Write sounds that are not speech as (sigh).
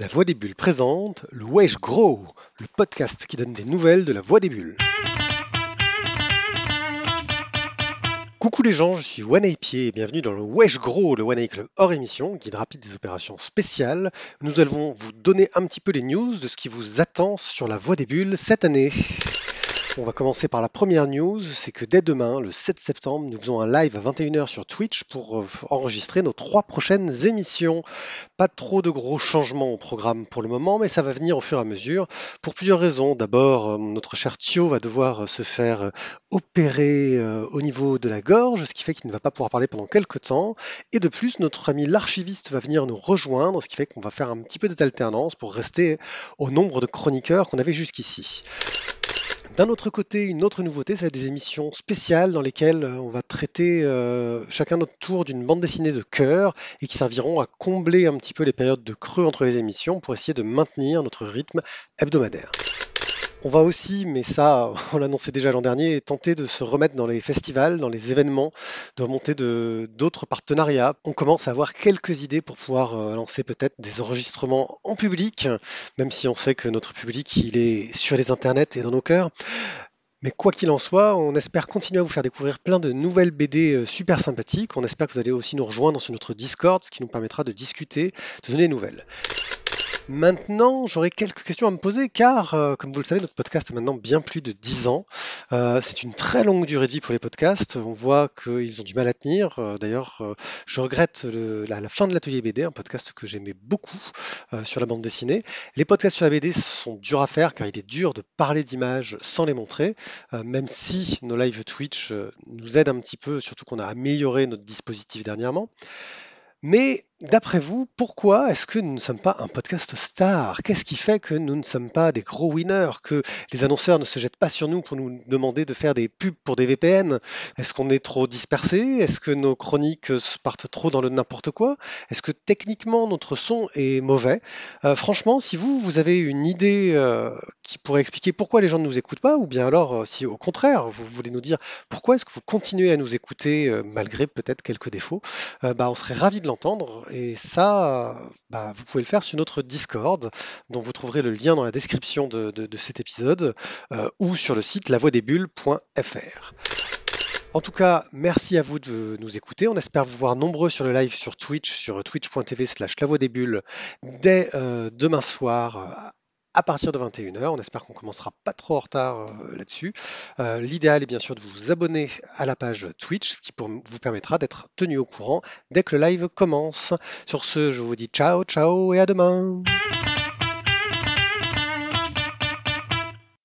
La Voix des Bulles présente le Wesh Gros, le podcast qui donne des nouvelles de la Voix des Bulles. Coucou les gens, je suis One Pied et bienvenue dans le Wesh Gros, le One Club hors émission, guide rapide des opérations spéciales. Nous allons vous donner un petit peu les news de ce qui vous attend sur la Voix des Bulles cette année. On va commencer par la première news, c'est que dès demain, le 7 septembre, nous faisons un live à 21h sur Twitch pour euh, enregistrer nos trois prochaines émissions. Pas trop de gros changements au programme pour le moment, mais ça va venir au fur et à mesure pour plusieurs raisons. D'abord, euh, notre cher Thio va devoir euh, se faire opérer au niveau de la gorge, ce qui fait qu'il ne va pas pouvoir parler pendant quelques temps. Et de plus, notre ami l'archiviste va venir nous rejoindre, ce qui fait qu'on va faire un petit peu d'alternance pour rester au nombre de chroniqueurs qu'on avait jusqu'ici. D'un autre côté, une autre nouveauté, c'est des émissions spéciales dans lesquelles euh, on va traiter euh, chacun notre tour d'une bande dessinée de cœur et qui serviront à combler un petit peu les périodes de creux entre les émissions pour essayer de maintenir notre rythme hebdomadaire. On va aussi, mais ça, (laughs) on l'annonçait déjà l'an dernier, tenter de se remettre dans les festivals, dans les événements, de remonter d'autres partenariats. On commence à avoir quelques idées pour pouvoir euh, lancer peut-être des enregistrements en public, même si on sait que notre public, il est sur les internets et dans nos cœurs. Mais quoi qu'il en soit, on espère continuer à vous faire découvrir plein de nouvelles BD euh, super sympathiques. On espère que vous allez aussi nous rejoindre sur notre Discord, ce qui nous permettra de discuter, de donner des nouvelles. Maintenant, j'aurais quelques questions à me poser car, euh, comme vous le savez, notre podcast a maintenant bien plus de 10 ans. Euh, c'est une très longue durée de vie pour les podcasts. On voit qu'ils ont du mal à tenir. Euh, d'ailleurs, je regrette la, fin de l'atelier BD, un podcast que j'aimais beaucoup sur la bande dessinée. Les podcasts sur la BD sont durs à faire car il est dur de parler d'images sans les montrer, même si nos live Twitch nous aident un petit peu, surtout qu'on a amélioré notre dispositif dernièrement. Mais d'après vous, pourquoi est-ce que nous ne sommes pas un podcast star? Qu'est-ce qui fait que nous ne sommes pas des gros winners Que les annonceurs ne se jettent pas sur nous pour nous demander de faire des pubs pour des VPN Est-ce qu'on est trop dispersé? Est-ce que nos chroniques partent trop dans le n'importe quoi? Est-ce que techniquement notre son est mauvais? Euh, Franchement, si vous, vous avez une idée euh, qui pourrait expliquer pourquoi les gens ne nous écoutent pas, ou bien alors euh, si au contraire vous voulez nous dire pourquoi est-ce que vous continuez à nous écouter malgré peut-être quelques défauts, bah, on serait ravis de entendre. Et ça, bah, vous pouvez le faire sur notre Discord, dont vous trouverez le lien dans la description de, cet épisode, euh, ou sur le site lavoidesbulles.fr. En tout cas, merci à vous de nous écouter. On espère vous voir nombreux sur le live sur Twitch, sur twitch.tv slash lavoidesbulles dès euh, demain soir à partir de 21h. On espère qu'on commencera pas trop en retard euh, là-dessus. Euh, l'idéal est bien sûr de vous abonner à la page Twitch, ce qui vous permettra d'être tenu au courant dès que le live commence. Sur ce, je vous dis ciao, ciao et à demain.